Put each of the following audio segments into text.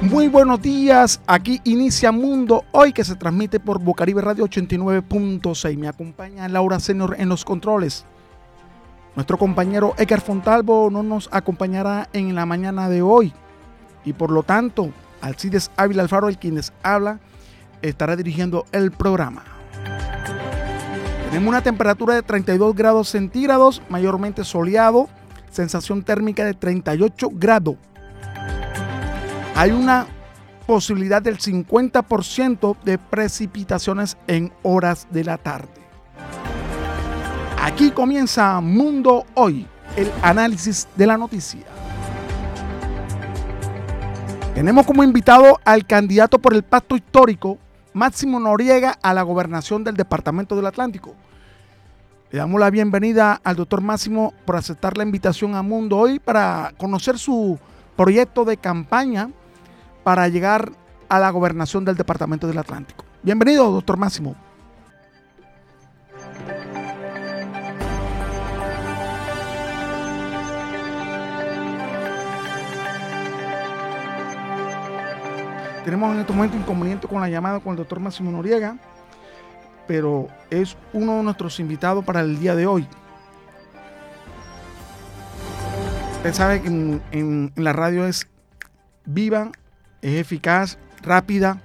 Muy buenos días, aquí inicia Mundo Hoy que se transmite por Bocaribe Radio 89.6. Me acompaña Laura Senior en los controles. Nuestro compañero Edgar Fontalvo no nos acompañará en la mañana de hoy y por lo tanto Alcides Ávila Alfaro, el quien les habla, estará dirigiendo el programa. Tenemos una temperatura de 32 grados centígrados, mayormente soleado, sensación térmica de 38 grados hay una posibilidad del 50% de precipitaciones en horas de la tarde. Aquí comienza Mundo Hoy, el análisis de la noticia. Tenemos como invitado al candidato por el pacto histórico, Máximo Noriega, a la gobernación del Departamento del Atlántico. Le damos la bienvenida al doctor Máximo por aceptar la invitación a Mundo Hoy para conocer su proyecto de campaña para llegar a la gobernación del Departamento del Atlántico. Bienvenido, doctor Máximo. Tenemos en este momento inconveniente con la llamada con el doctor Máximo Noriega, pero es uno de nuestros invitados para el día de hoy. Usted sabe que en, en la radio es viva es eficaz, rápida,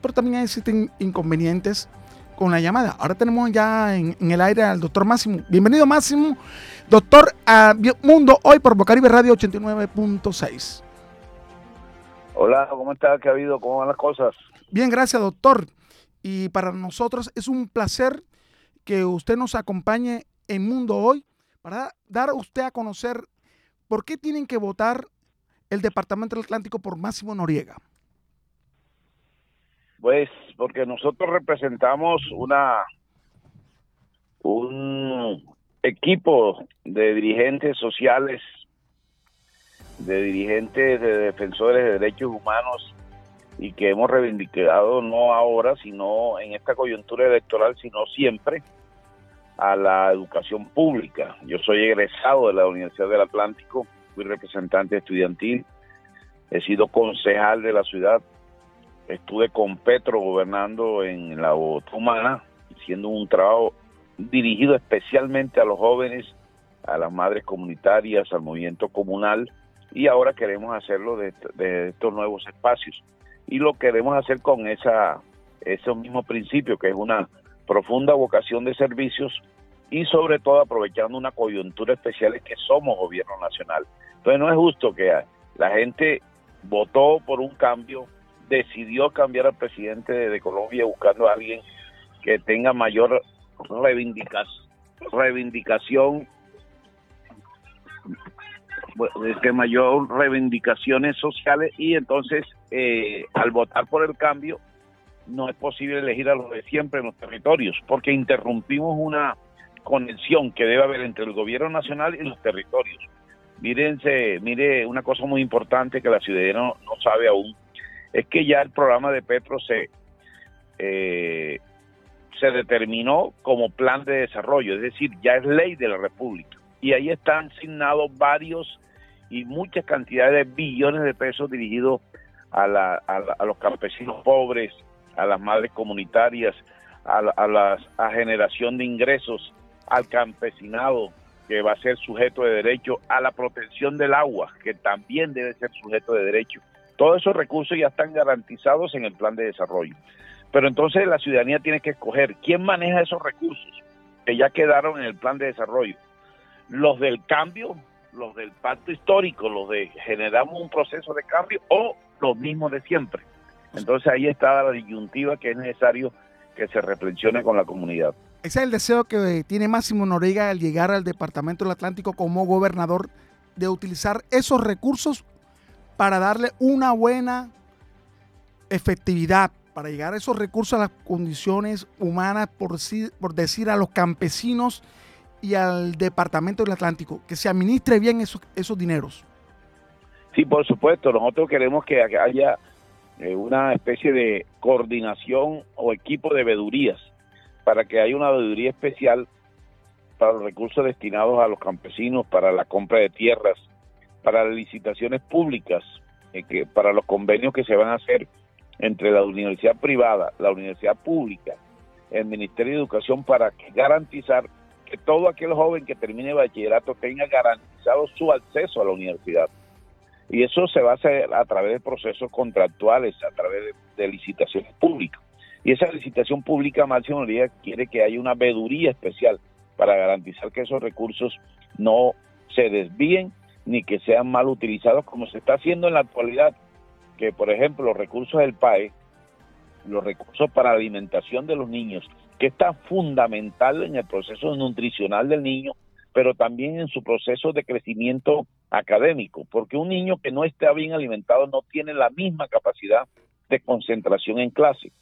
pero también existen inconvenientes con la llamada. Ahora tenemos ya en, el aire al doctor Máximo. Bienvenido Máximo, doctor a Mundo Hoy por Bocaribe Radio 89.6. Hola, ¿cómo está? ¿Qué ha habido? ¿Cómo van las cosas? Bien, gracias doctor. Y para nosotros es un placer que usted nos acompañe en Mundo Hoy para dar a usted a conocer por qué tienen que votar el Departamento del Atlántico por Máximo Noriega? Pues porque nosotros representamos una un equipo de dirigentes sociales, de dirigentes de defensores de derechos humanos y que hemos reivindicado no ahora, sino en esta coyuntura electoral, sino siempre a la educación pública. Yo soy egresado de la Universidad del Atlántico fui representante estudiantil, he sido concejal de la ciudad, estuve con Petro gobernando en la Otomana, haciendo un trabajo dirigido especialmente a los jóvenes, a las madres comunitarias, al movimiento comunal, y ahora queremos hacerlo de, estos nuevos espacios. Y lo queremos hacer con esa, ese mismo principio, que es una profunda vocación de servicios y sobre todo aprovechando una coyuntura especial es que somos gobierno nacional. Entonces no es justo que la gente votó por un cambio, decidió cambiar al presidente de, Colombia buscando a alguien que tenga mayor reivindicación, que mayor reivindicaciones sociales y entonces eh, al votar por el cambio no es posible elegir a los de siempre en los territorios porque interrumpimos una conexión que debe haber entre el gobierno nacional y los territorios. Mírense, mire una cosa muy importante que la ciudadanía no, sabe aún, es que ya el programa de Petro se, eh, se determinó como plan de desarrollo, es decir, ya es ley de la República. Y ahí están asignados varios y muchas cantidades de billones de pesos dirigidos a, la, a, los campesinos pobres, a las madres comunitarias, a, a, a generación de ingresos, al campesinado, que va a ser sujeto de derecho a la protección del agua, que también debe ser sujeto de derecho. Todos esos recursos ya están garantizados en el plan de desarrollo. Pero entonces la ciudadanía tiene que escoger quién maneja esos recursos que ya quedaron en el plan de desarrollo. Los del cambio, los del pacto histórico, los de generamos un proceso de cambio o los mismos de siempre. Entonces ahí está la disyuntiva que es necesario que se reflexione con la comunidad. Ese es el deseo que tiene Máximo Noriega al llegar al Departamento del Atlántico como gobernador de utilizar esos recursos para darle una buena efectividad, para llegar a esos recursos, a las condiciones humanas, por, por decir a los campesinos y al Departamento del Atlántico, que se administre bien esos, esos dineros. Sí, por supuesto, nosotros queremos que haya eh, una especie de coordinación o equipo de vedurías para que haya una veeduría especial para los recursos destinados a los campesinos, para la compra de tierras, para las licitaciones públicas, eh, para los convenios que se van a hacer entre la universidad privada, la universidad pública, el Ministerio de Educación para garantizar que todo aquel joven que termine bachillerato tenga garantizado su acceso a la universidad. Y eso se va a hacer a través de procesos contractuales, a través de, licitaciones públicas. Y esa licitación pública, Máximo María, quiere que haya una veduría especial para garantizar que esos recursos no se desvíen ni que sean mal utilizados como se está haciendo en la actualidad, que por ejemplo los recursos del PAE, los recursos para la alimentación de los niños, que está fundamental en el proceso nutricional del niño, pero también en su proceso de crecimiento académico, porque un niño que no está bien alimentado no tiene la misma capacidad de concentración en clase.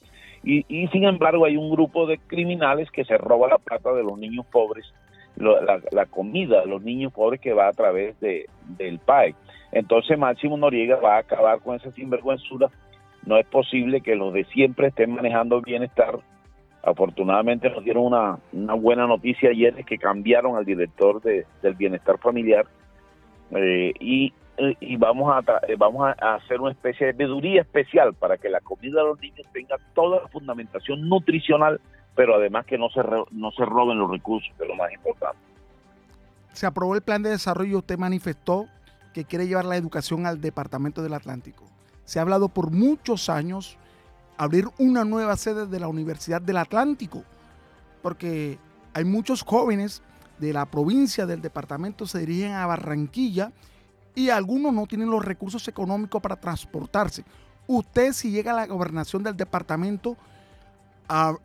Y, sin embargo hay un grupo de criminales que se roba la plata de los niños pobres, la, comida de los niños pobres que va a través de, del PAE. Entonces Máximo Noriega va a acabar con esa sinvergüenzura. No es posible que los de siempre estén manejando el bienestar Afortunadamente nos dieron una, una buena noticia ayer de que cambiaron al director de, del bienestar familiar eh, y, y, vamos, a eh, vamos a hacer una especie de veeduría especial para que la comida de los niños tenga toda la fundamentación nutricional, pero además que no se, no se roben los recursos, que es lo más importante. Se aprobó el plan de desarrollo, usted manifestó que quiere llevar la educación al Departamento del Atlántico. Se ha hablado por muchos años abrir una nueva sede de la Universidad del Atlántico, porque hay muchos jóvenes de la provincia, del departamento, se dirigen a Barranquilla y algunos no tienen los recursos económicos para transportarse. Usted si llega a la gobernación del departamento,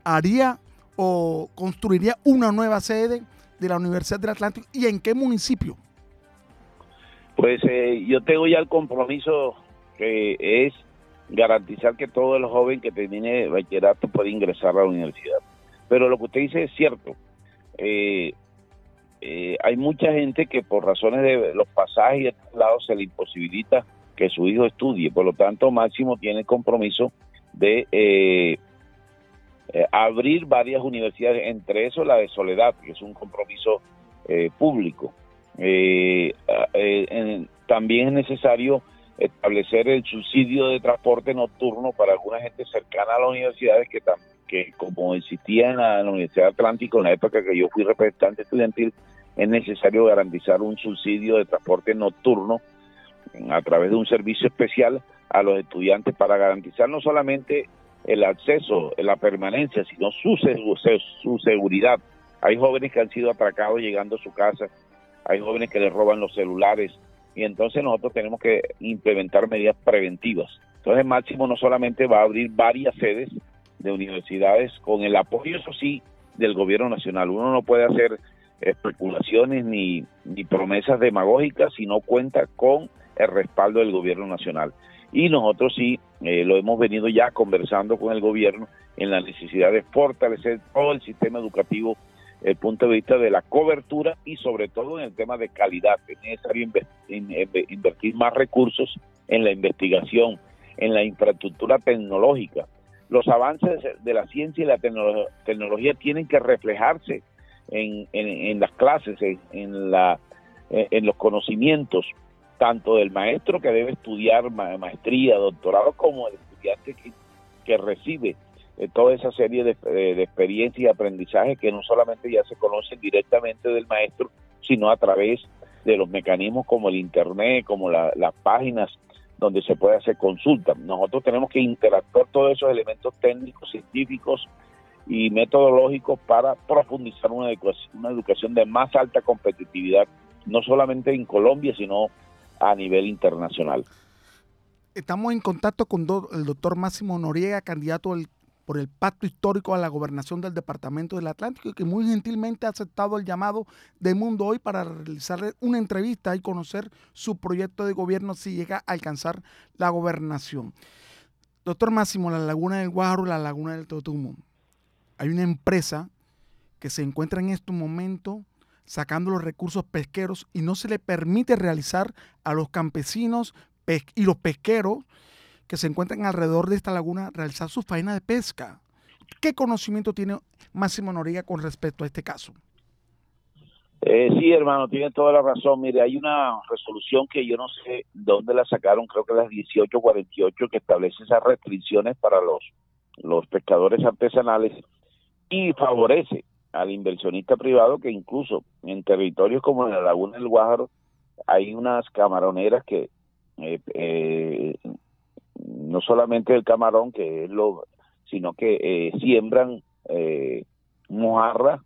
haría o construiría una nueva sede de la Universidad del Atlántico y en qué municipio? Pues eh, yo tengo ya el compromiso que es garantizar que todo el joven que termine bachillerato pueda ingresar a la universidad. Pero lo que usted dice es cierto. Eh, eh, hay mucha gente que por razones de los pasajes y de lado se le imposibilita que su hijo estudie. Por lo tanto, Máximo tiene el compromiso de eh, abrir varias universidades, entre eso la de Soledad, que es un compromiso público. también es necesario establecer el subsidio de transporte nocturno para alguna gente cercana a las universidades que, que como existía en la, Universidad Atlántico en la época que yo fui representante estudiantil, es necesario garantizar un subsidio de transporte nocturno a través de un servicio especial a los estudiantes para garantizar no solamente el acceso, la permanencia, sino su, su seguridad. Hay jóvenes que han sido atracados llegando a su casa, hay jóvenes que les roban los celulares, y entonces nosotros tenemos que implementar medidas preventivas. Entonces Máximo no solamente va a abrir varias sedes de universidades con el apoyo, eso sí, del gobierno nacional. Uno no puede hacer especulaciones ni, ni promesas demagógicas si no cuenta con el respaldo del gobierno nacional. Y nosotros sí eh, lo hemos venido ya conversando con el gobierno en la necesidad de fortalecer todo el sistema educativo el punto de vista de la cobertura y sobre todo en el tema de calidad. Es necesario invertir más recursos en la investigación, en la infraestructura tecnológica. Los avances de la ciencia y la tecnología tienen que reflejarse en, las clases, en, la, en los conocimientes, tanto del maestro que debe estudiar maestría, doctorado, como el estudiante que, que recibe eh, toda esa serie de, de, experiencias y aprendizajes que no solamente ya se conocen directamente del maestro, sino a través de los mecanismos como el Internet, como las páginas donde se puede hacer consulta. Nosotros tenemos que interactuar todos esos elementos técnicos, científicos y metodológicos para profundizar una educación, una educación de más alta competitividad, no solamente en Colombia, sino a nivel internacional. Estamos en contacto con el doctor Máximo Noriega, candidato por el pacto histórico a la gobernación del Departamento del Atlántico y que muy gentilmente ha aceptado el llamado de Mundo Hoy para realizarle una entrevista y conocer su proyecto de gobierno si llega a alcanzar la gobernación. Doctor Máximo, la Laguna del Guajaro, la Laguna del Totumo. Hay una empresa que se encuentra en este momento sacando los recursos pesqueros y no se le permite realizar a los campesinos y los pesqueros que se encuentran alrededor de esta laguna realizar su faena de pesca. ¿Qué conocimiento tiene Máximo Noriega con respecto a este caso? Eh, sí, hermano, tiene toda la razón. Mire, hay una resolución que yo no sé dónde la sacaron, creo que las 1848, que establece esas restricciones para los, los pescadores artesanales y favorece al inversionista privado que incluso en territorios como en la Laguna del Guájaro hay unas camaroneras que eh, eh, no solamente el camarón que es lo sino que eh, siembran eh, mojarra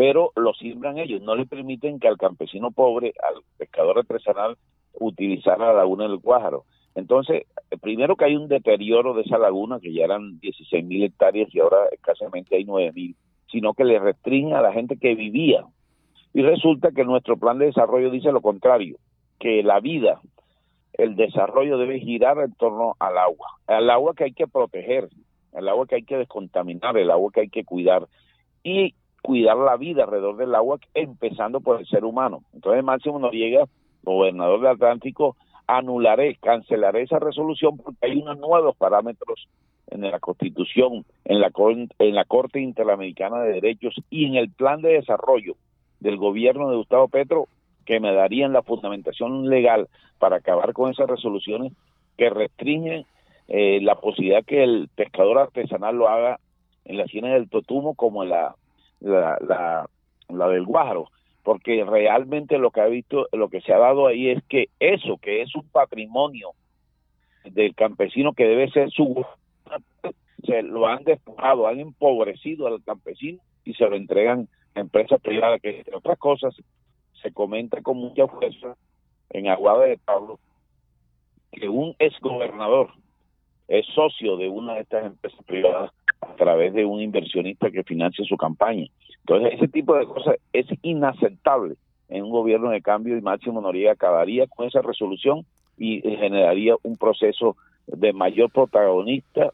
pero lo siembran ellos. No le permiten que al campesino pobre al pescador artesanal utilizar la laguna del Guájaro entonces primero que hay un deterioro de esa laguna que ya eran 16 mil hectáreas y ahora escasamente hay 9 mil sino que le restringe a la gente que vivía. Y resulta que nuestro plan de desarrollo dice lo contrario, que la vida, el desarrollo debe girar en torno al agua, al agua que hay que proteger, el agua que hay que descontaminar, el agua que hay que cuidar y cuidar la vida alrededor del agua, empezando por el ser humano. Entonces Máximo Noriega, gobernador del Atlántico, anularé, cancelaré esa resolución porque hay unos nuevos parámetros en la Constitución, en la, en la Corte Interamericana de Derechos y en el plan de desarrollo del gobierno de Gustavo Petro que me darían la fundamentación legal para acabar con esas resoluciones que restringen eh, la posibilidad que el pescador artesanal lo haga en la ciénaga del Totumo como en la, la, la, del Guájaro porque realmente lo que ha visto, lo que se ha dado ahí es que eso, que es un patrimonio del campesino que debe ser su se lo han despojado, han empobrecido al campesino y se lo entregan a empresas privadas que entre otras cosas se comenta con mucha fuerza en Aguada de Pablo que un exgobernador es socio de una de estas empresas privadas a través de un inversionista que financia su campaña. Entonces, ese tipo de cosas es inaceptable en un gobierno de cambio y Máximo Noriega acabaría con esa resolución y generaría un proceso de mayor protagonista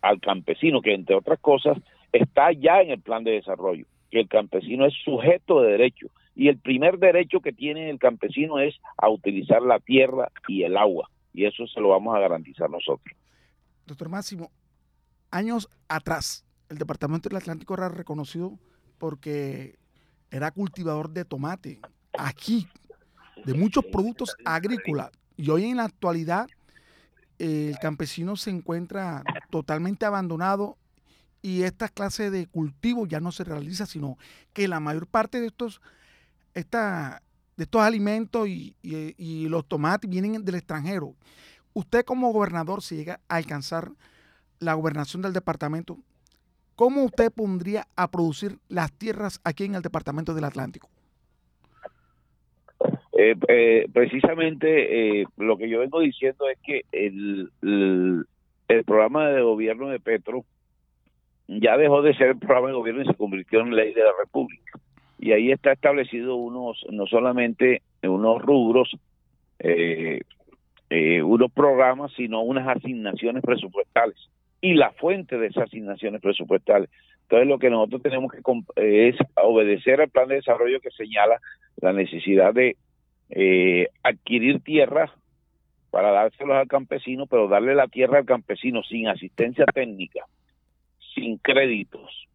al campesino, que entre otras cosas está ya en el plan de desarrollo, que el campesino es sujeto de derecho y el primer derecho que tiene el campesino es a utilizar la tierra y el agua y eso se lo vamos a garantizar nosotros. Doctor Máximo, años atrás el Departamento del Atlántico era reconocido porque era cultivador de tomate aquí, de muchos productos agrícolas y hoy en la actualidad el campesino se encuentra totalmente abandonado y esta clase de cultivo ya no se realiza, sino que la mayor parte de estos, esta, de estos alimentos y, los tomates vienen del extranjero. Usted como gobernador, si llega a alcanzar la gobernación del departamento, ¿cómo usted pondría a producir las tierras aquí en el departamento del Atlántico? Eh, eh, precisamente eh, lo que yo vengo diciendo es que el, el, programa de gobierno de Petro ya dejó de ser el programa de gobierno y se convirtió en ley de la República. Y ahí está establecido unos, no solamente unos rubros, unos programas, sino unas asignaciones presupuestales y la fuente de esas asignaciones presupuestales. Entonces lo que nosotros tenemos que es obedecer al plan de desarrollo que señala la necesidad de eh, adquirir tierra para dárselos al campesino, pero darle la tierra al campesino sin asistencia técnica, sin créditos,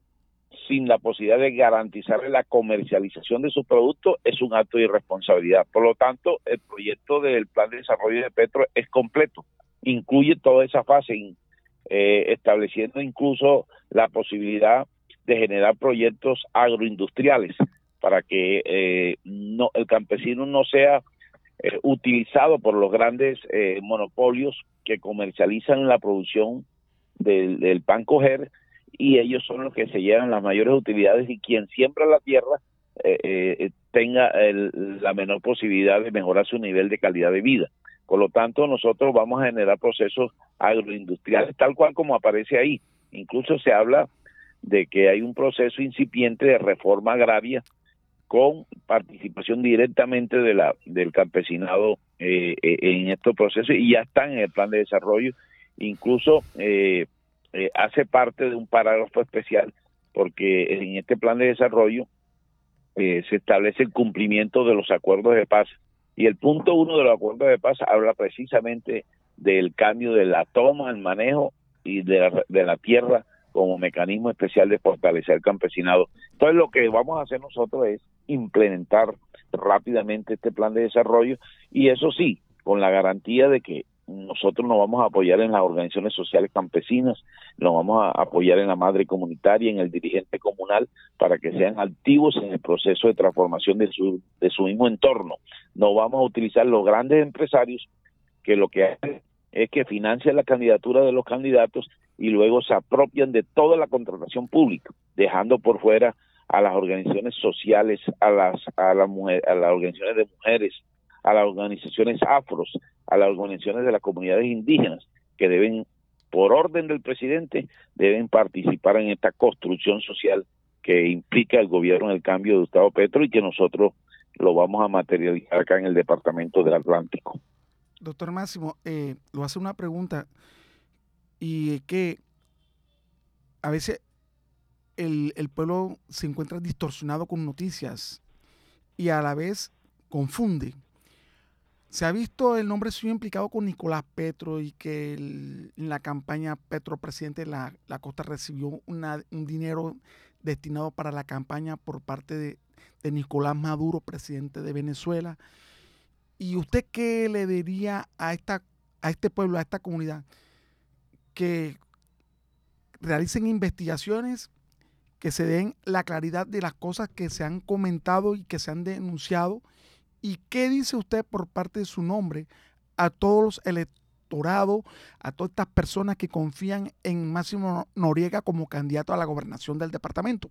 sin la posibilidad de garantizarle la comercialización de su producto es un acto de irresponsabilidad. Por lo tanto, el proyecto del plan de desarrollo de Petro es completo, incluye toda esa fase, eh, estableciendo incluso la posibilidad de generar proyectos agroindustriales para que eh, no el campesino no sea eh, utilizado por los grandes eh, monopolios que comercializan la producción del, pan coger y ellos son los que se llevan las mayores utilidades y quien siembra la tierra tenga la menor posibilidad de mejorar su nivel de calidad de vida. Por lo tanto, nosotros vamos a generar procesos agroindustriales tal cual como aparece ahí. Incluso se habla de que hay un proceso incipiente de reforma agraria con participación directamente de la del campesinado eh, eh, en estos procesos y ya están en el plan de desarrollo. Incluso eh, hace parte de un parágrafo especial porque en este plan de desarrollo se establece el cumplimiento de los acuerdos de paz y el punto uno de los acuerdos de paz habla precisamente del cambio de la toma, el manejo y de la, de la tierra como mecanismo especial de fortalecer el campesinado. Entonces lo que vamos a hacer nosotros es implementar rápidamente este plan de desarrollo y eso sí, con la garantía de que nosotros nos vamos a apoyar en las organizaciones sociales campesinas, nos vamos a apoyar en la madre comunitaria, en el dirigente comunal, para que sean activos en el proceso de transformación de su, de su mismo entorno. No vamos a utilizar los grandes empresarios que lo que hacen es que financian la candidatura de los candidatos y luego se apropian de toda la contratación pública, dejando por fuera a las organizaciones sociales, a las a, la a las organizaciones de mujeres, a las organizaciones afros, a las organizaciones de las comunidades indígenas, que deben, por orden del presidente, deben participar en esta construcción social que implica el gobierno en el cambio de Gustavo Petro y que nosotros lo vamos a materializar acá en el Departamento del Atlántico. Doctor Máximo, eh, lo hace una pregunta y que a veces el, pueblo se encuentra distorsionado con noticias y a la vez confunde. Se ha visto el nombre suyo implicado con Nicolás Petro y que en la campaña Petro presidente la, la Costa recibió un dinero destinado para la campaña por parte de, de, Nicolás Maduro, presidente de Venezuela. ¿Y usted qué le diría a, esta, a este pueblo, a esta comunidad? Que realicen investigaciones, que se den la claridad de las cosas que se han comentado y que se han denunciado ¿Y qué dice usted por parte de su nombre a todos los electorados, a todas estas personas que confían en Máximo Noriega como candidato a la gobernación del departamento?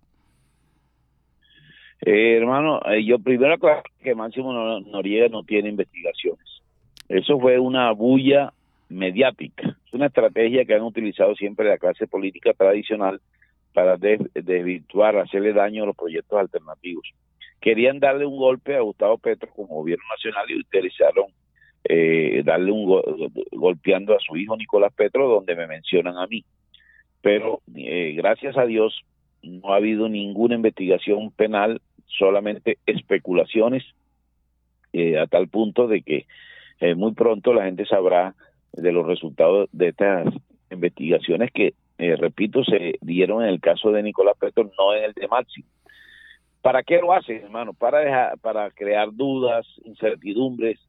Eh, hermano, eh, yo primero que Máximo Noriega no tiene investigaciones. Eso fue una bulla mediática, una estrategia que han utilizado siempre la clase política tradicional para desvirtuar, hacerle daño a los proyectos alternativos querían darle un golpe a Gustavo Petro como gobierno nacional y utilizaron eh, darle un golpeando a su hijo Nicolás Petro donde me mencionan a mí. Pero eh, gracias a Dios no ha habido ninguna investigación penal solamente especulaciones eh, a tal punto de que muy pronto la gente sabrá de los resultados de estas investigaciones que repito se dieron en el caso de Nicolás Petro no en el de Máximo ¿Para qué lo hacen, hermano? Para para crear dudas, incertidumbres.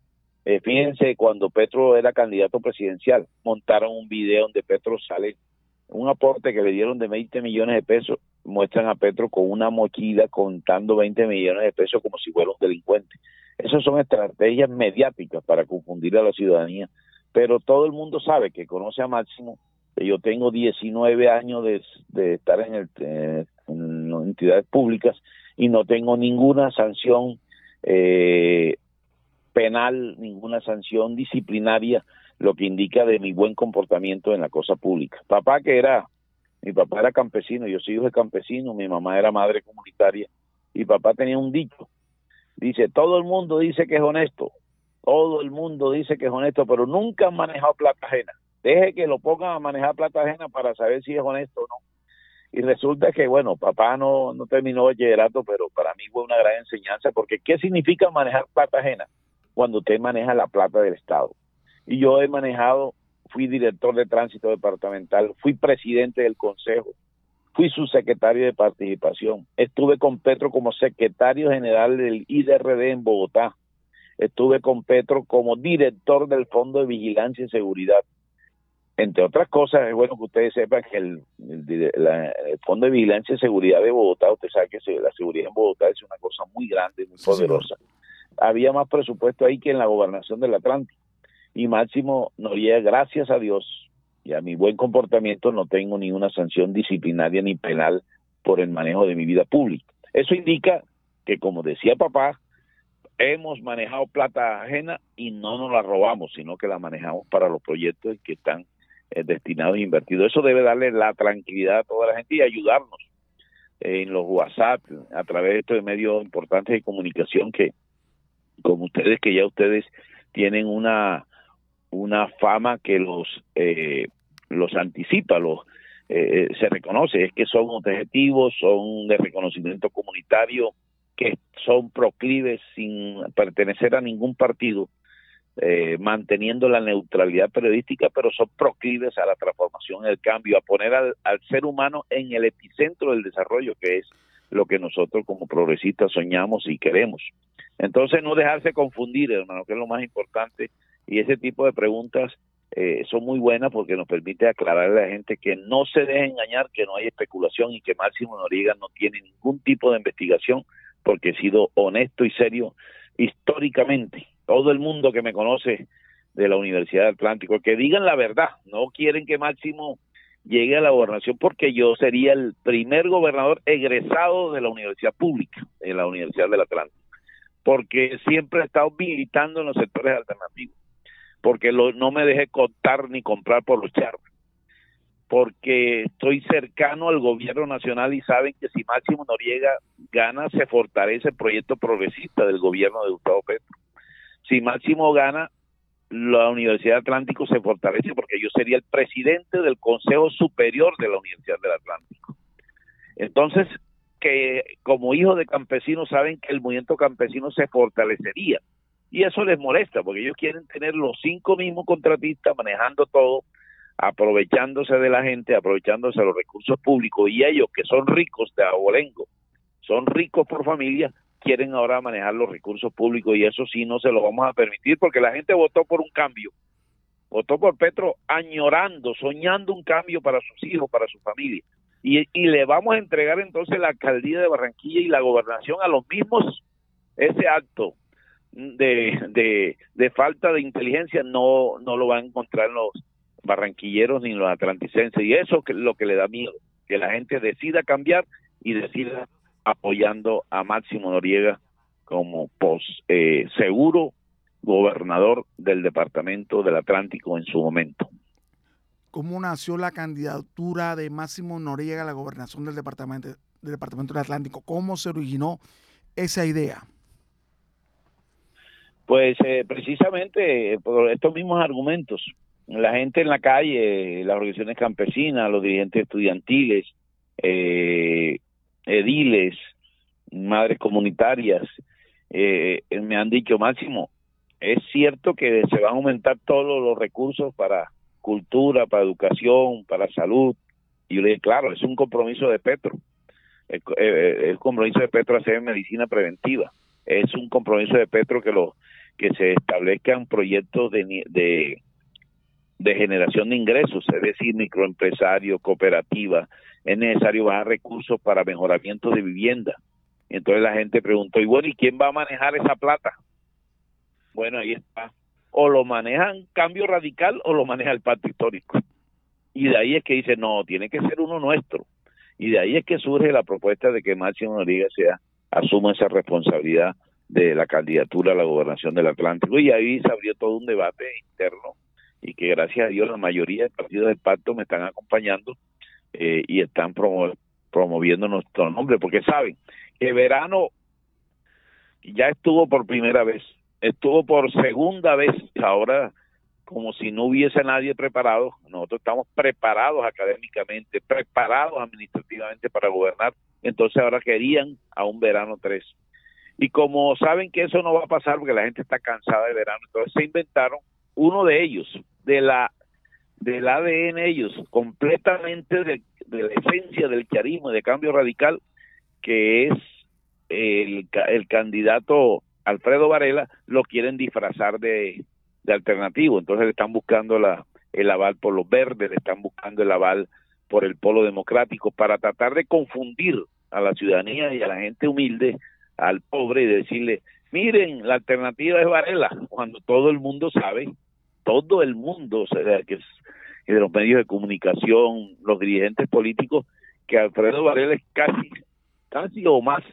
Eh, fíjense, cuando Petro era candidato presidencial, montaron un video donde Petro sale, un aporte que le dieron de 20 millones de pesos, muestran a Petro con una mochila contando 20 millones de pesos como si fuera un delincuente. Esas son estrategias mediáticas para confundir a la ciudadanía, pero todo el mundo sabe que conoce a Máximo, yo tengo 19 años de, estar en, el, eh, en entidades públicas y no tengo ninguna sanción eh, penal, ninguna sanción disciplinaria, lo que indica de mi buen comportamiento en la cosa pública. Papá que era, mi papá era campesino, yo soy hijo de campesino, mi mamá era madre comunitaria y papá tenía un dicho. Dice, todo el mundo dice que es honesto, todo el mundo dice que es honesto, pero nunca han manejado plata ajena. Deje que lo pongan a manejar plata ajena para saber si es honesto o no y resulta que, bueno, papá no, no terminó bachillerato, pero para mí fue una gran enseñanza, porque ¿qué significa manejar plata ajena? Cuando usted maneja la plata del Estado. Y yo he manejado, fui director de tránsito departamental, fui presidente del consejo, fui subsecretario de participación, estuve con Petro como secretario general del IDRD en Bogotá, estuve con Petro como director del Fondo de Vigilancia y Seguridad, entre otras cosas, es bueno que ustedes sepan que el, Fondo de Vigilancia y Seguridad de Bogotá, usted sabe que la seguridad en Bogotá es una cosa muy grande, muy poderosa. Había más presupuesto ahí que en la gobernación del Atlántico. Y Máximo Noriega, gracias a Dios y a mi buen comportamiento, no tengo ninguna sanción disciplinaria ni penal por el manejo de mi vida pública. Eso indica que, como decía papá, hemos manejado plata ajena y no nos la robamos, sino que la manejamos para los proyectos que están eh, destinados e invertidos. Eso debe darle la tranquilidad a toda la gente y ayudarnos en los WhatsApp, a través de estos medios importantes de comunicación que, como ustedes, que ya ustedes tienen una, una fama que los, eh, los anticipa, los, eh, se reconoce, es que son objetivos, son de reconocimiento comunitario, que son proclives sin pertenecer a ningún partido, eh, manteniendo la neutralidad periodística, pero son proclives a la transformación, el cambio, a poner al, ser humano en el epicentro del desarrollo, que es lo que nosotros como progresistas soñamos y queremos. Entonces, no dejarse confundir, hermano, que es lo más importante, y ese tipo de preguntas eh, son muy buenas porque nos permite aclarar a la gente que no se deje engañar, que no hay especulación y que Máximo Noriega no tiene ningún tipo de investigación porque he sido honesto y serio históricamente. Todo el mundo que me conoce de la Universidad del Atlántico, que digan la verdad, no quieren que Máximo llegue a la gobernación porque yo sería el primer gobernador egresado de la universidad pública, de la Universidad del Atlántico, porque siempre he estado militando en los sectores alternativos, porque no me dejé contar ni comprar por los charros porque estoy cercano al gobierno nacional y saben que si Máximo Noriega gana, se fortalece el proyecto progresista del gobierno de Gustavo Petro. Si Máximo gana, la Universidad Atlántico se fortalece porque yo sería el presidente del Consejo Superior de la Universidad del Atlántico. Entonces, que como hijos de campesinos saben que el movimiento campesino se fortalecería. Y eso les molesta, porque ellos quieren tener los cinco mismos contratistas manejando todo aprovechándose de la gente, aprovechándose de los recursos públicos y ellos que son ricos de abolengo, son ricos por familia, quieren ahora manejar los recursos públicos y eso sí no se lo vamos a permitir porque la gente votó por un cambio, votó por Petro añorando, soñando un cambio para sus hijos, para su familia. Y, y le vamos a entregar entonces la alcaldía de Barranquilla y la gobernación a los mismos, ese acto de, de, de falta de inteligencia no, no lo van a encontrar en los barranquilleros ni los atlanticenses. Y eso es lo que le da miedo, que la gente decida cambiar y decida apoyando a Máximo Noriega como pos, eh, seguro gobernador del departamento del Atlántico en su momento. ¿Cómo nació la candidatura de Máximo Noriega a la gobernación del departamento, del departamento del Atlántico? ¿Cómo se originó esa idea? Pues eh, precisamente por estos mismos argumentos la gente en la calle, las organizaciones campesinas, los dirigentes estudiantiles, eh, ediles, madres comunitarias, eh, me han dicho, Máximo, es cierto que se van a aumentar todos los recursos para cultura, para educación, para salud. Y yo le dije, claro, es un compromiso de Petro. El, eh, el compromiso de Petro hacer medicina preventiva. Es un compromiso de Petro que lo que se establezcan proyectos de, de de generación de ingresos, es decir, microempresario, cooperativa, es necesario bajar recursos para mejoramiento de vivienda. Entonces la gente preguntó, y bueno, ¿y quién va a manejar esa plata? Bueno, ahí está. O lo manejan cambio radical o lo maneja el pacto histórico. Y de ahí es que dice, no, tiene que ser uno nuestro. Y de ahí es que surge la propuesta de que Máximo Noriega sea, asuma esa responsabilidad de la candidatura a la gobernación del Atlántico. Y ahí se abrió todo un debate interno y que gracias a Dios la mayoría de partidos del pacto me están acompañando eh, y están promoviendo nuestro nombre, porque saben que verano ya estuvo por primera vez, estuvo por segunda vez, ahora como si no hubiese nadie preparado, nosotros estamos preparados académicamente, preparados administrativamente para gobernar, entonces ahora querían a un verano 3. Y como saben que eso no va a pasar porque la gente está cansada de verano, entonces se inventaron uno de ellos, de la del ADN ellos, completamente de, la esencia del charismo de cambio radical, que es el, el candidato Alfredo Varela, lo quieren disfrazar de, de alternativo. Entonces le están buscando la, el aval por los verdes, le están buscando el aval por el polo democrático, para tratar de confundir a la ciudadanía y a la gente humilde, al pobre, y decirle, miren, la alternativa es Varela, cuando todo el mundo sabe todo el mundo, o sea, que es de los medios de comunicación, los dirigentes políticos, que Alfredo Varela es casi, casi o más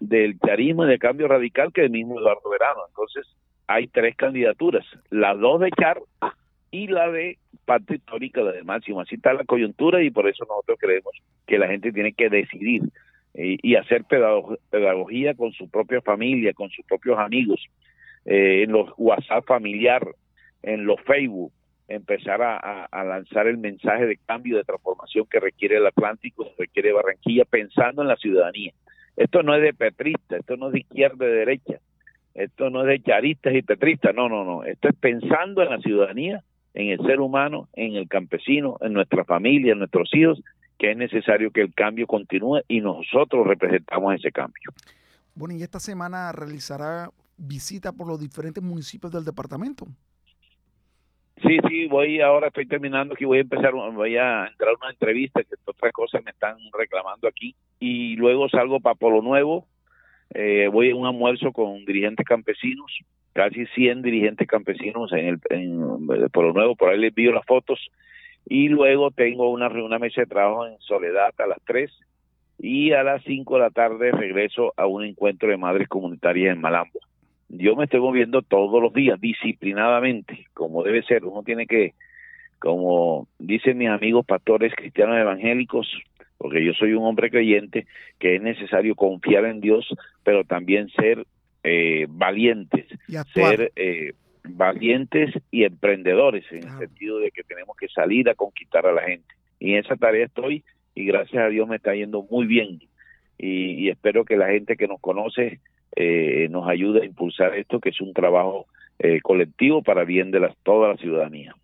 del charismo y del cambio radical que el mismo Eduardo Verano. Entonces, hay tres candidaturas, las dos de Char y la de parte histórica, la de Máximo. Así está la coyuntura y por eso nosotros creemos que la gente tiene que decidir eh, y hacer pedagogía con su propia familia, con sus propios amigos, eh, en los WhatsApp familiar, en los Facebook, empezar a, lanzar el mensaje de cambio, de transformación que requiere el Atlántico, que requiere Barranquilla, pensando en la ciudadanía. Esto no es de petrista, esto no es de izquierda y de derecha, esto no es de charistas y petristas, no, no, no, esto es pensando en la ciudadanía, en el ser humano, en el campesino, en nuestra familia, en nuestros hijos, que es necesario que el cambio continúe y nosotros representamos ese cambio. Bueno, y esta semana realizará visita por los diferentes municipios del departamento. Sí, sí, voy ahora, estoy terminando aquí, voy a empezar, voy a entrar a una entrevista, que otras cosas me están reclamando aquí, y luego salgo para Polo Nuevo, eh, voy a un almuerzo con dirigentes campesinos, casi 100 dirigentes campesinos en el Polo Nuevo, por ahí les envío las fotos, y luego tengo una, una mesa de trabajo en Soledad a las 3, y a las 5 de la tarde regreso a un encuentro de madres comunitarias en Malambo yo me estoy moviendo todos los días, disciplinadamente, como debe ser. Uno tiene que, como dicen mis amigos pastores cristianos evangélicos, porque yo soy un hombre creyente, que es necesario confiar en Dios, pero también ser eh, valientes, ser eh, valientes y emprendedores, en el sentido de que tenemos que salir a conquistar a la gente. Y en esa tarea estoy, y gracias a Dios me está yendo muy bien. y espero que la gente que nos conoce eh, nos ayude a impulsar esto, que es un trabajo eh, colectivo para bien de toda la ciudadanía.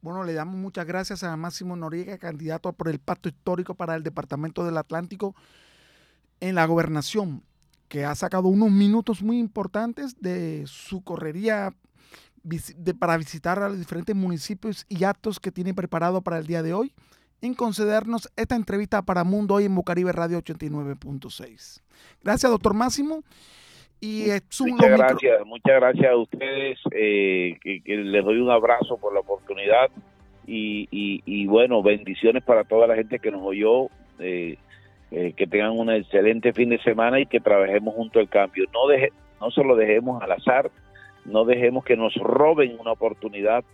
Bueno, le damos muchas gracias a Máximo Noriega, candidato por el Pacto Histórico para el Departamento del Atlántico en la gobernación, que ha sacado unos minutos muy importantes de su correría para visitar a los diferentes municipios y actos que tiene preparado para el día de hoy en concedernos esta entrevista para Mundo Hoy en Bocaribe Radio 89.6. Gracias, doctor Máximo. Y un muchas gracias, muchas gracias a ustedes. Eh, que, les doy un abrazo por la oportunidad y, y, bueno, bendiciones para toda la gente que nos oyó. Eh, eh, que tengan un excelente fin de semana y que trabajemos junto al cambio. No, deje, no se lo dejemos al azar, no dejemos que nos roben una oportunidad.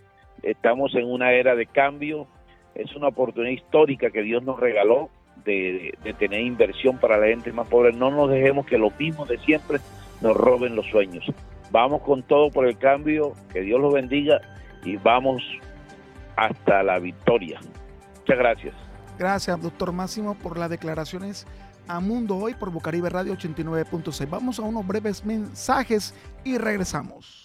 Estamos en una era de cambio, es una oportunidad histórica que Dios nos regaló de, tener inversión para la gente más pobre. No nos dejemos que los mismos de siempre nos roben los sueños. Vamos con todo por el cambio, que Dios los bendiga y vamos hasta la victoria. Muchas gracias. Gracias, doctor Máximo, por las declaraciones a Mundo Hoy por Bucaribe Radio 89.6. Vamos a unos breves mensajes y regresamos.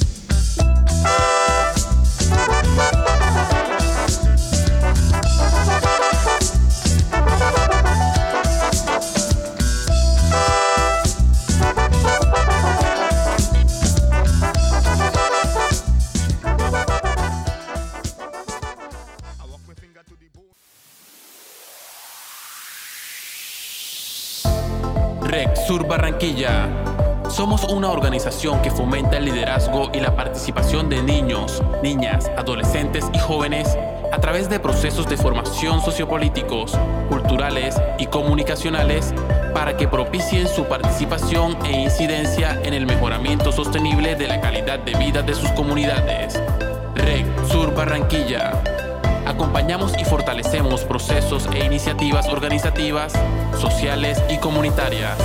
Sur Barranquilla. Somos una organización que fomenta el liderazgo y la participación de niños, niñas, adolescentes y jóvenes a través de procesos de formación sociopolíticos, culturales y comunicacionales para que propicien su participación e incidencia en el mejoramiento sostenible de la calidad de vida de sus comunidades. REC Sur Barranquilla acompañamos y fortalecemos procesos e iniciativas organizativas, sociales y comunitarias.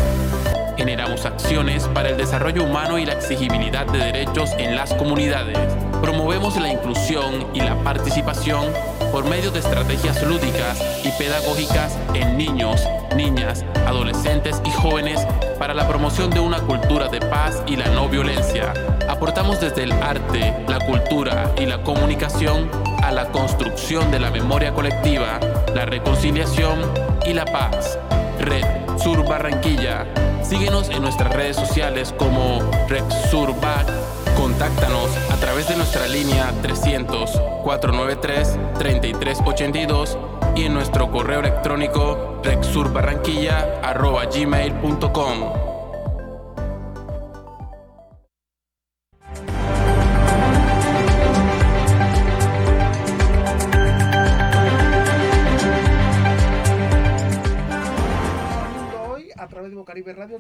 Generamos acciones para el desarrollo humano y la exigibilidad de derechos en las comunidades. Promovemos la inclusión y la participación por medio de estrategias lúdicas y pedagógicas en niños, niñas, adolescentes y jóvenes para la promoción de una cultura de paz y la no violencia. Aportamos desde el arte, la cultura y la comunicación a la construcción de la memoria colectiva, la reconciliación y la paz. Red Sur Barranquilla. Síguenos en nuestras redes sociales como Red Sur Bac. Contáctanos a través de nuestra línea 300-493-3382 y en nuestro correo electrónico rexurbarranquilla.gmail.com.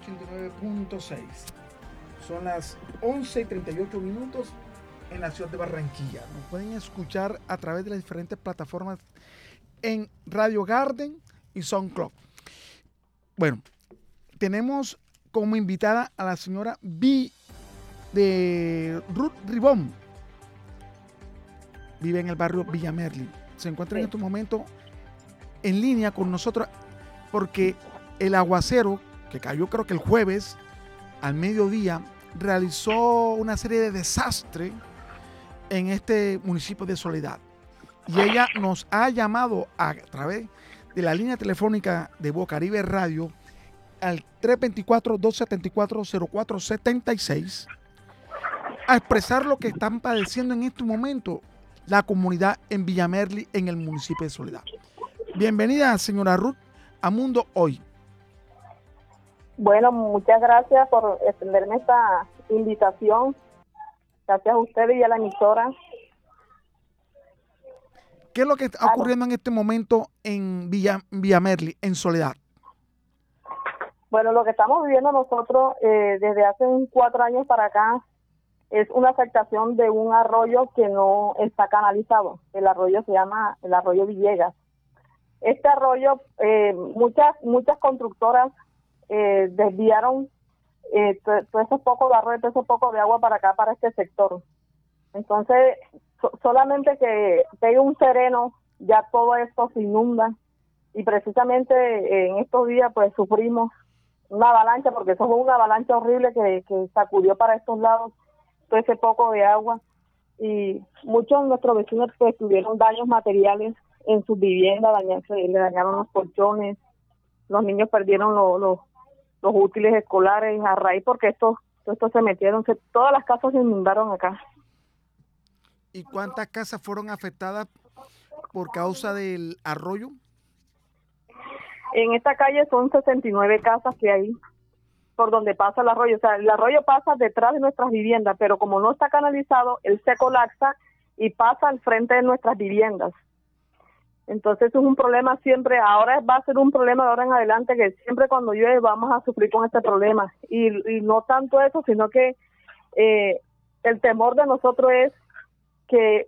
100.6. Son las 11 y 38 minutos en la ciudad de Barranquilla. Nos pueden escuchar a través de las diferentes plataformas en Radio Garden y SoundCloud. Bueno, tenemos como invitada a la señora B de Ruth Ribón. Vive en el barrio Villa Merlin. Se encuentra en estos momentos en línea con nosotros porque el aguacero que cayó creo que el jueves al mediodía realizó una serie de desastres en este municipio de Soledad. Y ella nos ha llamado a través de la línea telefónica de Bocaribe Radio al 324-274-0476 a expresar lo que están padeciendo en este momento la comunidad en Villamerli, en el municipio de Soledad. Bienvenida, señora Ruth, a Mundo Hoy. Bueno, muchas gracias por extenderme esta invitación. Gracias a ustedes y a la emisora. ¿Qué es lo que está ocurriendo en este momento en Villa, Villamerli, en Soledad? Bueno, lo que estamos viviendo nosotros eh, desde hace cuatro años para acá es una afectación de un arroyo que no está canalizado. El arroyo se llama el arroyo Villegas. Este arroyo, eh, muchas muchas constructoras eh, desviaron eh, todo ese poco de todo ese poco de agua para acá, para este sector. Entonces, solamente que hay un sereno, ya todo esto se inunda. Y precisamente en estos días, pues sufrimos una avalancha, porque eso fue una avalancha horrible que, sacudió para estos lados todo ese poco de agua y muchos de nuestros vecinos pues tuvieron daños materiales en sus viviendas, le dañaron los colchones, los niños perdieron los, útiles escolares a raíz porque estos, estos se metieron, todas las casas se inundaron acá. ¿Y cuántas casas fueron afectadas por causa del arroyo? En esta calle son 69 casas que hay por donde pasa el arroyo. O sea, el arroyo pasa detrás de nuestras viviendas, pero como no está canalizado, él se colapsa y pasa al frente de nuestras viviendas. Entonces es un problema siempre, ahora va a ser un problema de ahora en adelante que siempre cuando llueve vamos a sufrir con este problema. Y, no tanto eso, sino que eh, el temor de nosotros es que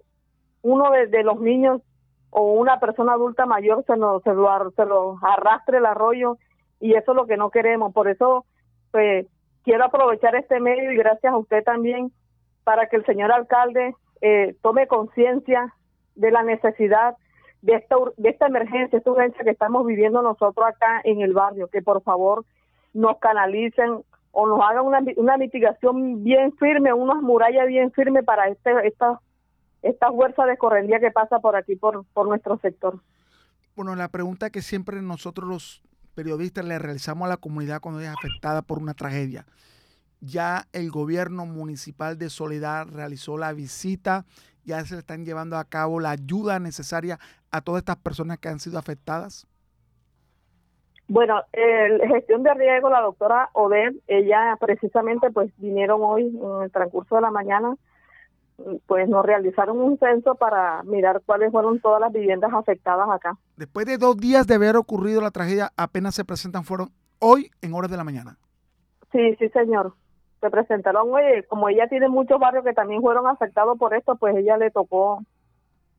uno de, los niños o una persona adulta mayor se, nos, se, lo, se lo arrastre el arroyo y eso es lo que no queremos. Por eso pues quiero aprovechar este medio y gracias a usted también para que el señor alcalde eh, tome conciencia de la necesidad de esta, de esta emergencia, esta urgencia que estamos viviendo nosotros acá en el barrio, que por favor nos canalicen o nos hagan una, una mitigación bien firme, unas murallas bien firmes para este, esta, esta fuerza de correndía que pasa por aquí, por, por nuestro sector. Bueno, la pregunta que siempre nosotros los periodistas le realizamos a la comunidad cuando es afectada por una tragedia. Ya el gobierno municipal de Soledad realizó la visita, ya se le están llevando a cabo la ayuda necesaria a todas estas personas que han sido afectadas. Bueno, la gestión de riesgo, la doctora Oded, ella precisamente pues vinieron hoy en el transcurso de la mañana pues nos realizaron un censo para mirar cuáles fueron todas las viviendas afectadas acá. Después de dos días de haber ocurrido la tragedia, apenas se presentan, fueron hoy en horas de la mañana. Sí, sí, señor. Se presentaron hoy, como ella tiene muchos barrios que también fueron afectados por esto, pues ella le tocó,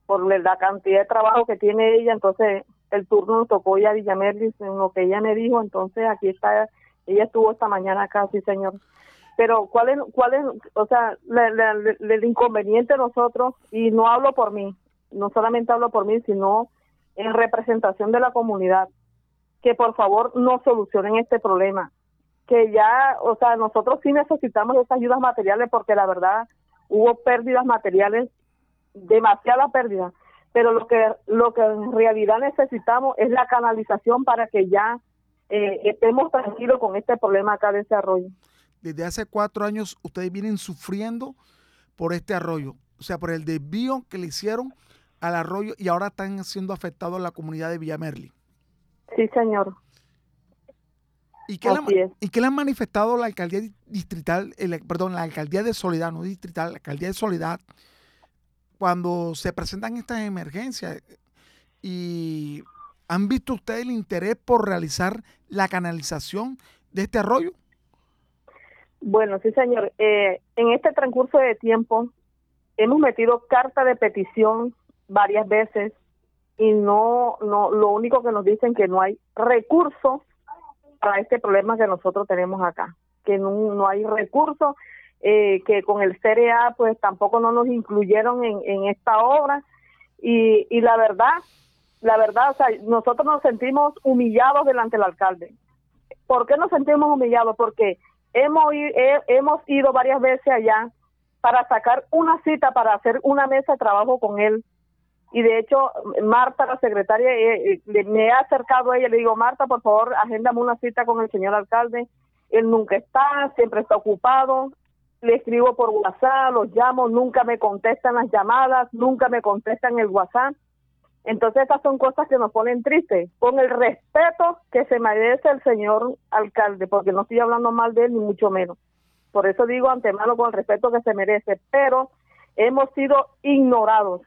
por la cantidad de trabajo que tiene ella, entonces el turno tocó ya a Villamerlis en lo que ella me dijo, entonces aquí está, ella estuvo esta mañana acá, sí, señor pero cuál es cuál es o sea el inconveniente de nosotros y no hablo por mí no solamente hablo por mí sino en representación de la comunidad que por favor no solucionen este problema que ya o sea nosotros sí necesitamos esas ayudas materiales porque la verdad hubo pérdidas materiales demasiada pérdida pero lo que lo que en realidad necesitamos es la canalización para que ya eh, estemos tranquilos con este problema acá de ese arroyo desde hace cuatro años ustedes vienen sufriendo por este arroyo, o sea, por el desvío que le hicieron al arroyo y ahora están siendo afectados la comunidad de Villamerli. Sí, señor. ¿Y qué, le, ¿Y qué le han manifestado la alcaldía distrital, perdón, la alcaldía de Soledad, no distrital, la alcaldía de Soledad, cuando se presentan estas emergencias? ¿Y han visto ustedes el interés por realizar la canalización de este arroyo? Bueno, sí, señor. Eh, en este transcurso de tiempo hemos metido carta de petición varias veces y no, no, lo único que nos dicen que no hay recursos para este problema que nosotros tenemos acá, que no, no hay recursos, eh, que con el CRA pues tampoco no nos incluyeron en, en esta obra y, y la verdad, la verdad, o sea, nosotros nos sentimos humillados delante del alcalde. ¿Por qué nos sentimos humillados? Porque hemos, hemos ido varias veces allá para sacar una cita para hacer una mesa de trabajo con él. Y de hecho, Marta, la secretaria, eh, eh, me ha acercado a ella, le digo, Marta, por favor, agéndame una cita con el señor alcalde. Él nunca está, siempre está ocupado. Le escribo por WhatsApp, los llamo, nunca me contestan las llamadas, nunca me contestan el WhatsApp. Entonces estas son cosas que nos ponen tristes, con el respeto que se merece el señor alcalde, porque no estoy hablando mal de él ni mucho menos. Por eso digo antemano con el respeto que se merece, pero hemos sido ignorados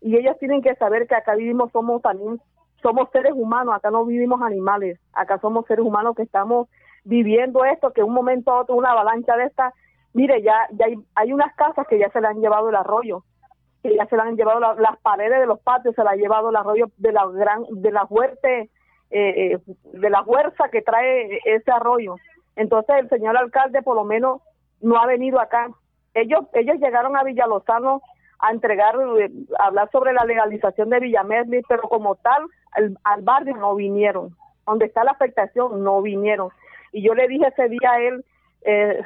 y ellos tienen que saber que acá vivimos somos también somos seres humanos, acá no vivimos animales, acá somos seres humanos que estamos viviendo esto, que un momento a otro una avalancha de esta, mire, ya, ya hay, hay unas casas que ya se le han llevado el arroyo, que ya se le han llevado las paredes de los patios, se la ha llevado el arroyo de la gran, de la fuerte, eh, eh, de la fuerza que trae ese arroyo. Entonces el señor alcalde por lo menos no ha venido acá. Ellos, ellos llegaron a Villalozano a entregar, eh, hablar sobre la legalización de Villamerli, pero como tal, al, barrio no vinieron. Donde está la afectación, no vinieron. Y yo le dije ese día a él, eh,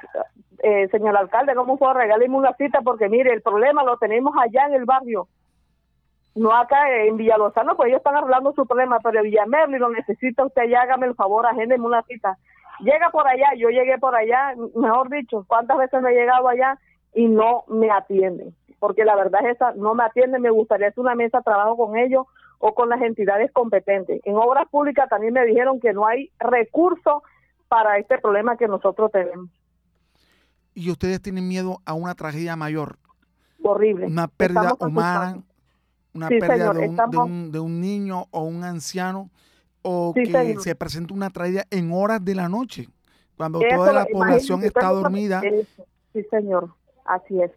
eh, señor alcalde, ¿cómo puedo regalarme una cita? Porque mire, el problema lo tenemos allá en el barrio, no acá en Villalozano, pues ellos están arreglando su problema, pero Villamerli lo necesita usted ya, hágame el favor, agéndeme una cita. Llega por allá, yo llegué por allá, mejor dicho, ¿cuántas veces me he llegado allá y no me atienden? Porque la verdad es esa, no me atienden, me gustaría hacer una mesa de trabajo con ellos o con las entidades competentes. En obras públicas también me dijeron que no hay recursos para este problema que nosotros tenemos. Y ustedes tienen miedo a una tragedia mayor. Horrible. Una pérdida humana, una pérdida de, un, de, un, niño o un anciano, o que se presente una tragedia en horas de la noche, cuando toda la población está dormida. Sí, señor, así es.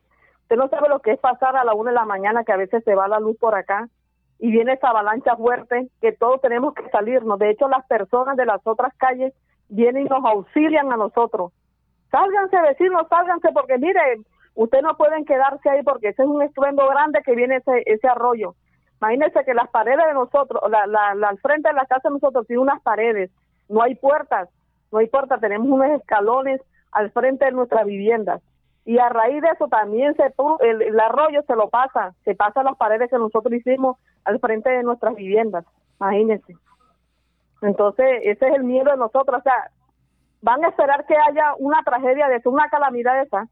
Usted no sabe lo que es pasar a la una de la mañana, que a veces se va la luz por acá, y viene esa avalancha fuerte, que todos tenemos que salirnos. De hecho, las personas de las otras calles vienen y nos auxilian a nosotros. Sálganse vecinos, sálganse porque mire, ustedes no pueden quedarse ahí porque ese es un estruendo grande que viene ese, ese arroyo. Imagínense que las paredes de nosotros, la, la, al frente de la casa de nosotros tiene unas paredes, no hay puertas, no hay puertas, tenemos unos escalones al frente de nuestras viviendas. Y a raíz de eso también se el, el arroyo se lo pasa, se pasa las paredes que nosotros hicimos al frente de nuestras viviendas, imagínense. Entonces, ese es el miedo de nosotros. O sea, van a esperar que haya una tragedia de esa, una calamidad esa,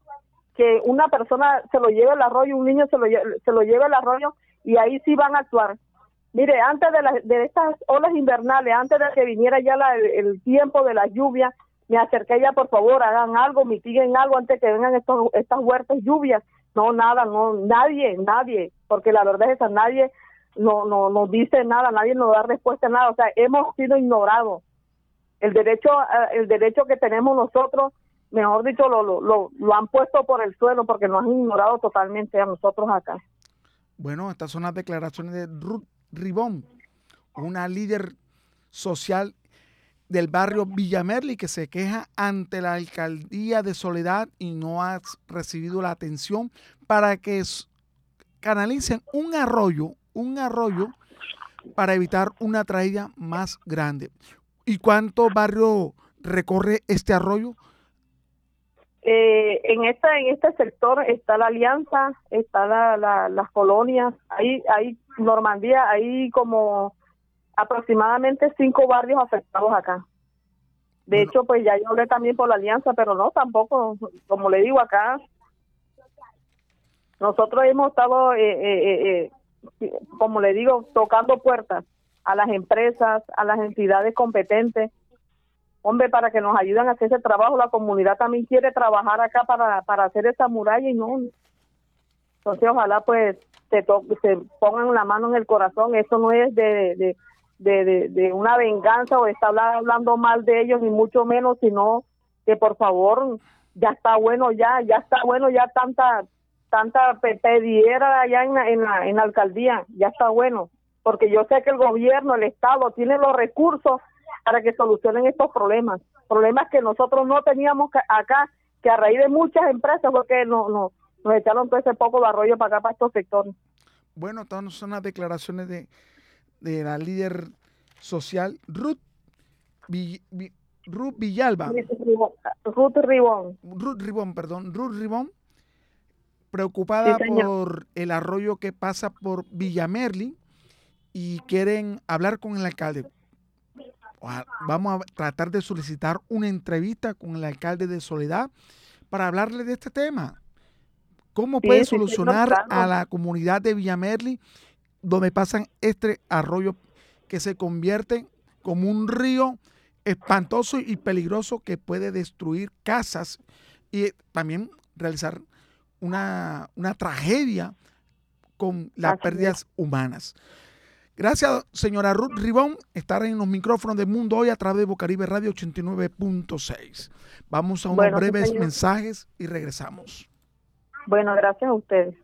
que una persona se lo lleve el arroyo, un niño se lo, se lo lleve el arroyo y ahí sí van a actuar. Mire, antes de, de estas olas invernales, antes de que viniera ya el, tiempo de la lluvia, me acerqué ya, por favor, hagan algo, mitiguen algo antes que vengan estos, estas huertas lluvias. No, nada, no, nadie, nadie, porque la verdad es que nadie no, no nos dice nada, nadie nos da respuesta a nada, o sea, hemos sido ignorados. El derecho, eh, el derecho que tenemos nosotros, mejor dicho, lo, lo, lo, han puesto por el suelo porque nos han ignorado totalmente a nosotros acá. Bueno, estas son las declaraciones de Ruth Ribón, una líder social del barrio Villamerli que se queja ante la alcaldía de Soledad y no ha recibido la atención para que canalicen un arroyo, un arroyo para evitar una tragedia más grande. ¿Y cuántos barrios recorre este arroyo? Eh, en esta en este sector está la alianza, está la, las colonias, hay hay Normandía, hay como aproximadamente cinco barrios afectados acá. De hecho, pues ya yo hablé también por la alianza, pero no, tampoco, como le digo acá, nosotros hemos estado eh, eh, eh como le digo, tocando puertas a las empresas, a las entidades competentes, hombre, para que nos ayuden a hacer ese trabajo. La comunidad también quiere trabajar acá para, para hacer esa muralla y no. Entonces, ojalá pues se, se pongan la mano en el corazón. Eso no es de, de, de, una venganza o está hablando mal de ellos, ni mucho menos, sino que por favor ya está bueno ya, ya está bueno ya tanta tanta pediera allá en la, en, la, en la alcaldía, ya está bueno, porque yo sé que el gobierno, el Estado tiene los recursos para que solucionen estos problemas, problemas que nosotros no teníamos acá, que a raíz de muchas empresas fue que no, no, nos echaron todo ese poco de arroyo para acá, para estos sectores. Bueno, todas son las declaraciones de, de la líder social Ruth, Ruth Villalba. Ruth Ribón. Ruth Ribón, perdón. Ruth Ribón preocupada por el arroyo que pasa por Villamerli y quieren hablar con el alcalde. Vamos a tratar de solicitar una entrevista con el alcalde de Soledad para hablarle de este tema. ¿Cómo puede solucionar a la comunidad de Villamerli donde pasan este arroyo que se convierte como un río espantoso y peligroso que puede destruir casas y también realizar una, tragedia con las pérdidas humanas. Gracias, señora Ruth Ribón, estar en los micrófonos de Mundo Hoy a través de Bocaribe Radio 89.6. Vamos a unos breves mensajes y regresamos. Bueno, gracias a ustedes.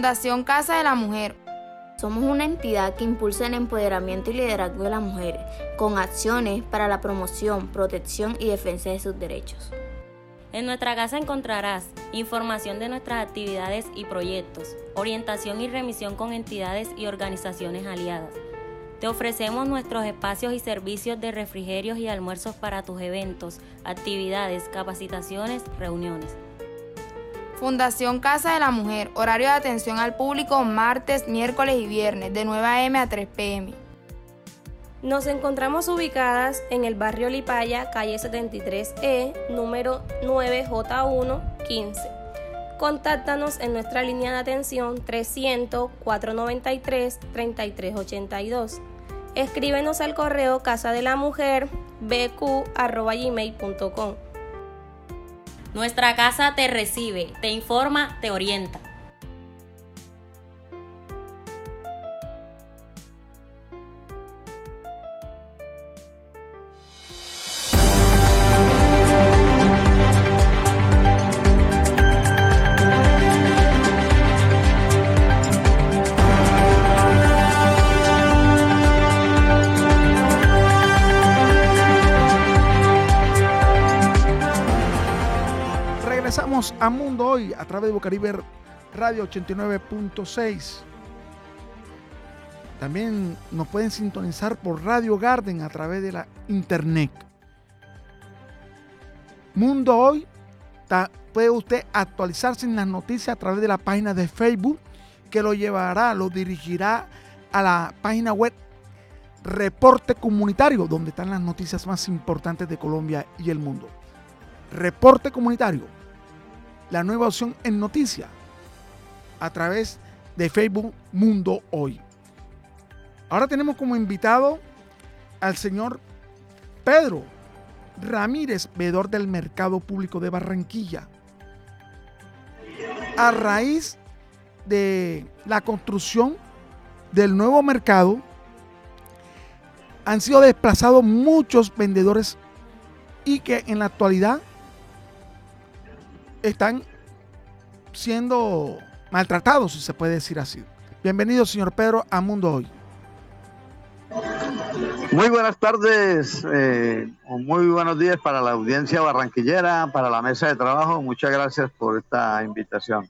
Fundación Casa de la Mujer. Somos una entidad que impulsa el empoderamiento y liderazgo de las mujeres, con acciones para la promoción, protección y defensa de sus derechos. En nuestra casa encontrarás información de nuestras actividades y proyectos, orientación y remisión con entidades y organizaciones aliadas. Te ofrecemos nuestros espacios y servicios de refrigerios y almuerzos para tus eventos, actividades, capacitaciones, reuniones. Fundación Casa de la Mujer, horario de atención al público martes, miércoles y viernes de 9 a.m. a 3 p.m. Nos encontramos ubicadas en el barrio Lipaya, calle 73E, número 9J115. Contáctanos en nuestra línea de atención 300-493-3382. Escríbenos al correo casa de la mujer bq.gmail.com. Nuestra casa te recibe, te informa, te orienta. Hoy a través de Bocaribe Radio 89.6. También nos pueden sintonizar por Radio Garden a través de la internet. Mundo Hoy puede usted actualizarse en las noticias a través de la página de Facebook que lo llevará, lo dirigirá a la página web Reporte Comunitario, donde están las noticias más importantes de Colombia y el mundo. Reporte Comunitario la nueva opción en noticia a través de Facebook Mundo Hoy. Ahora tenemos como invitado al señor Pedro Ramírez, veedor del Mercado Público de Barranquilla. A raíz de la construcción del nuevo mercado, han sido desplazados muchos vendedores y que en la actualidad están siendo maltratados, si se puede decir así. Bienvenido, señor Pedro, a Mundo Hoy. Muy buenas tardes, eh, muy buenos días para la audiencia barranquillera, para la mesa de trabajo. Muchas gracias por esta invitación.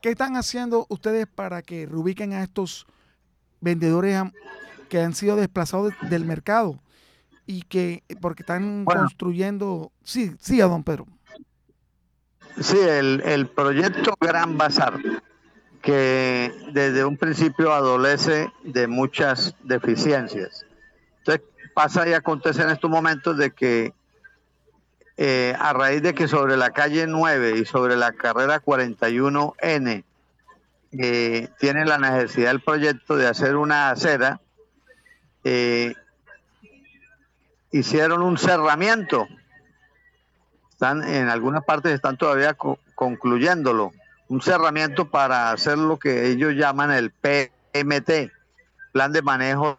¿Qué están haciendo ustedes para que reubiquen a estos vendedores que han sido desplazados del mercado? Y que, porque están construyendo, sí, sí, a don Pedro. Sí, el, el proyecto Gran Bazar, que desde un principio adolece de muchas deficiencias. Entonces pasa y acontece en estos momentos de que eh, a raíz de que sobre la calle 9 y sobre la carrera 41N eh, tiene la necesidad del proyecto de hacer una acera, eh, hicieron un cerramiento. Están en algunas partes están todavía concluyéndolo. Un cerramiento para hacer lo que ellos llaman el PMT, Plan de Manejo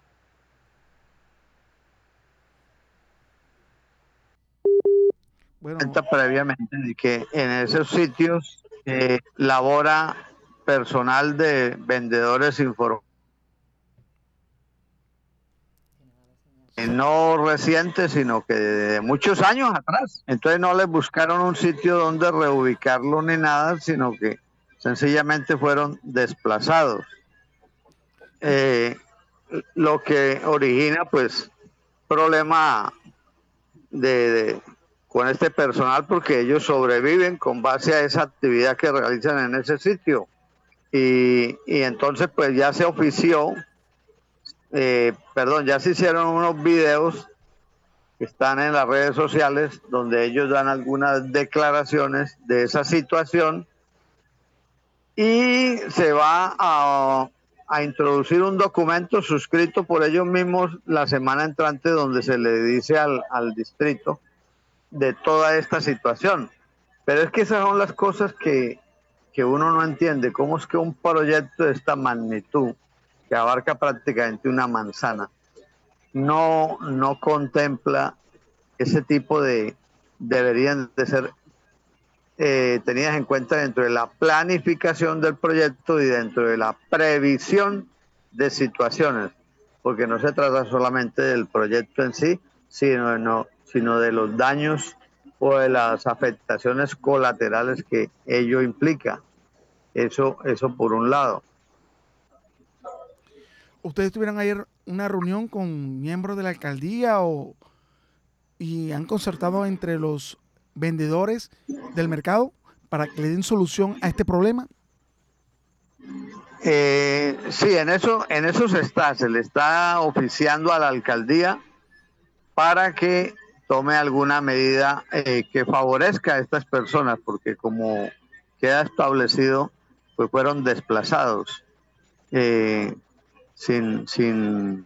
bueno. previamente de que en esos sitios eh, labora personal de vendedores informales no recientes, sino que de muchos años atrás. Entonces no les buscaron un sitio donde reubicarlo ni nada, sino que sencillamente fueron desplazados. Eh, lo que origina pues problema de, con este personal porque ellos sobreviven con base a esa actividad que realizan en ese sitio. Y, y entonces pues ya se ofició, eh, perdón, ya se hicieron unos videos que están en las redes sociales donde ellos dan algunas declaraciones de esa situación y se va a, introducir un documento suscrito por ellos mismos la semana entrante donde se le dice al, al distrito de toda esta situación. Pero es que esas son las cosas que, que uno no entiende. ¿Cómo es que un proyecto de esta magnitud, que abarca prácticamente una manzana, no, no contempla ese tipo de, deberían de ser eh, tenidas en cuenta dentro de la planificación del proyecto y dentro de la previsión de situaciones, porque no se trata solamente del proyecto en sí, sino, no, sino de los daños o de las afectaciones colaterales que ello implica. Eso, eso por un lado. ¿Ustedes tuvieron ayer una reunión con miembros de la alcaldía o, y han concertado entre los vendedores del mercado para que le den solución a este problema? Eh, sí, en eso, en eso se está, se le está oficiando a la alcaldía para que tome alguna medida eh, que favorezca a estas personas, porque como queda establecido, pues fueron desplazados eh, sin, sin,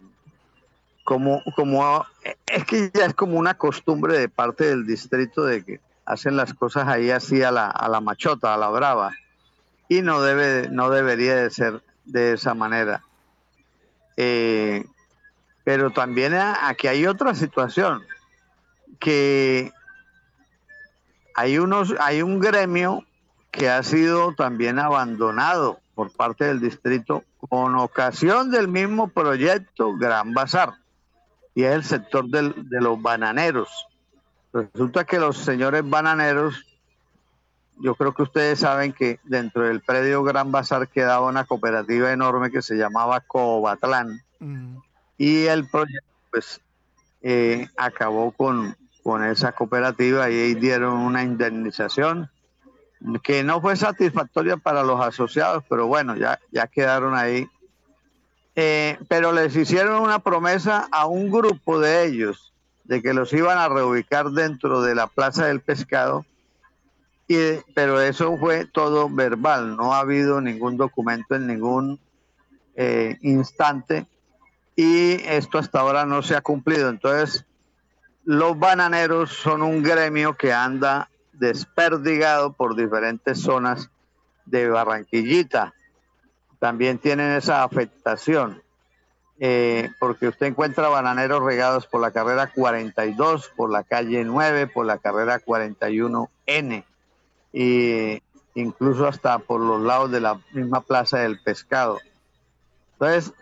como, como, es que ya es como una costumbre de parte del distrito de que hacen las cosas ahí así a la, a la machota, a la brava, y no debe, no debería de ser de esa manera. Eh, pero también aquí hay otra situación que hay unos, hay un gremio que ha sido también abandonado por parte del distrito con ocasión del mismo proyecto Gran Bazar y es el sector del, de los bananeros. Resulta que los señores bananeros, yo creo que ustedes saben que dentro del predio Gran Bazar quedaba una cooperativa enorme que se llamaba Cobatlán mm. y el proyecto pues eh, acabó con, con esa cooperativa y dieron una indemnización que no fue satisfactoria para los asociados, pero bueno, ya, ya quedaron ahí. Eh, pero les hicieron una promesa a un grupo de ellos de que los iban a reubicar dentro de la Plaza del Pescado, y, pero eso fue todo verbal, no ha habido ningún documento en ningún eh, instante y esto hasta ahora no se ha cumplido. Entonces, los bananeros son un gremio que anda desperdigado por diferentes zonas de Barranquillita. También tienen esa afectación, eh, porque usted encuentra bananeros regados por la carrera 42, por la calle 9, por la carrera 41N, e incluso hasta por los lados de la misma plaza del pescado. Entonces,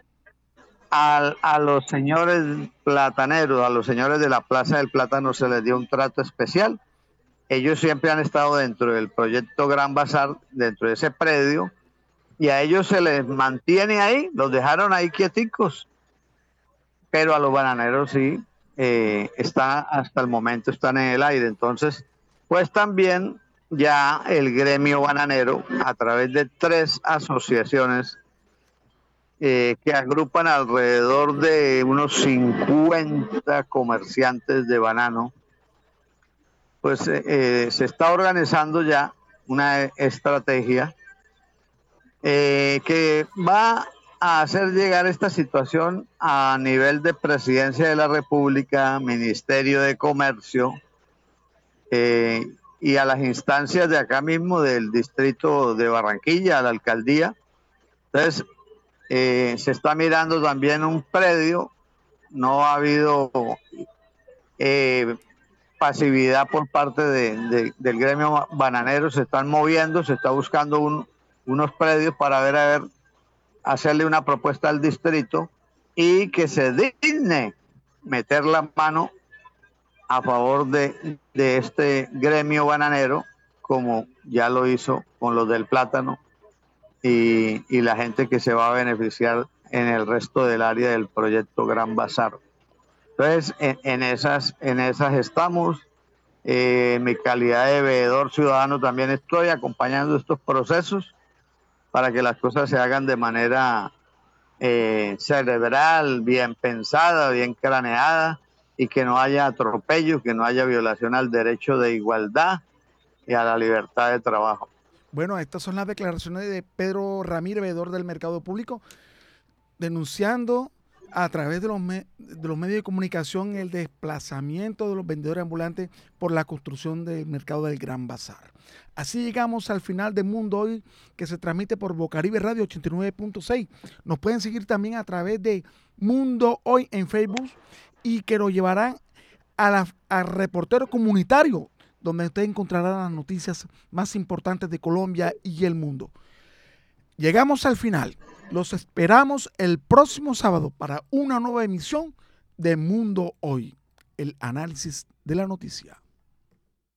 a, los señores plataneros, a los señores de la Plaza del Plátano se les dio un trato especial. Ellos siempre han estado dentro del proyecto Gran Bazar, dentro de ese predio, y a ellos se les mantiene ahí, los dejaron ahí quieticos. Pero a los bananeros sí, eh, está hasta el momento están en el aire. Entonces, pues también ya el gremio bananero, a través de tres asociaciones eh, que agrupan alrededor de unos 50 comerciantes de banano, pues eh, eh, se está organizando ya una estrategia que va a hacer llegar esta situación a nivel de Presidencia de la República, Ministerio de Comercio y a las instancias de acá mismo del distrito de Barranquilla, a la alcaldía. Entonces, eh, se está mirando también un predio, no ha habido eh, pasividad por parte del gremio bananero, se están moviendo, se está buscando unos predios para ver a ver, hacerle una propuesta al distrito y que se digne meter la mano a favor de, de este gremio bananero, como ya lo hizo con los del plátano y, la gente que se va a beneficiar en el resto del área del proyecto Gran Bazar. Entonces, en, esas, en esas estamos. Eh, en mi calidad de veedor ciudadano también estoy acompañando estos procesos para que las cosas se hagan de manera eh, cerebral, bien pensada, bien craneada y que no haya atropello, que no haya violación al derecho de igualdad y a la libertad de trabajo. Bueno, estas son las declaraciones de Pedro Ramírez, veedor del mercado público, denunciando a través de los, de los medios de comunicación el desplazamiento de los vendedores ambulantes por la construcción del mercado del Gran Bazar. Así llegamos al final de Mundo Hoy, que se transmite por Bocaribe Radio 89.6. Nos pueden seguir también a través de Mundo Hoy en Facebook y que lo llevarán a la, al reportero comunitario donde usted encontrará las noticias más importantes de Colombia y el mundo. Llegamos al final. Los esperamos el próximo sábado para una nueva emisión de Mundo Hoy, el análisis de la noticia.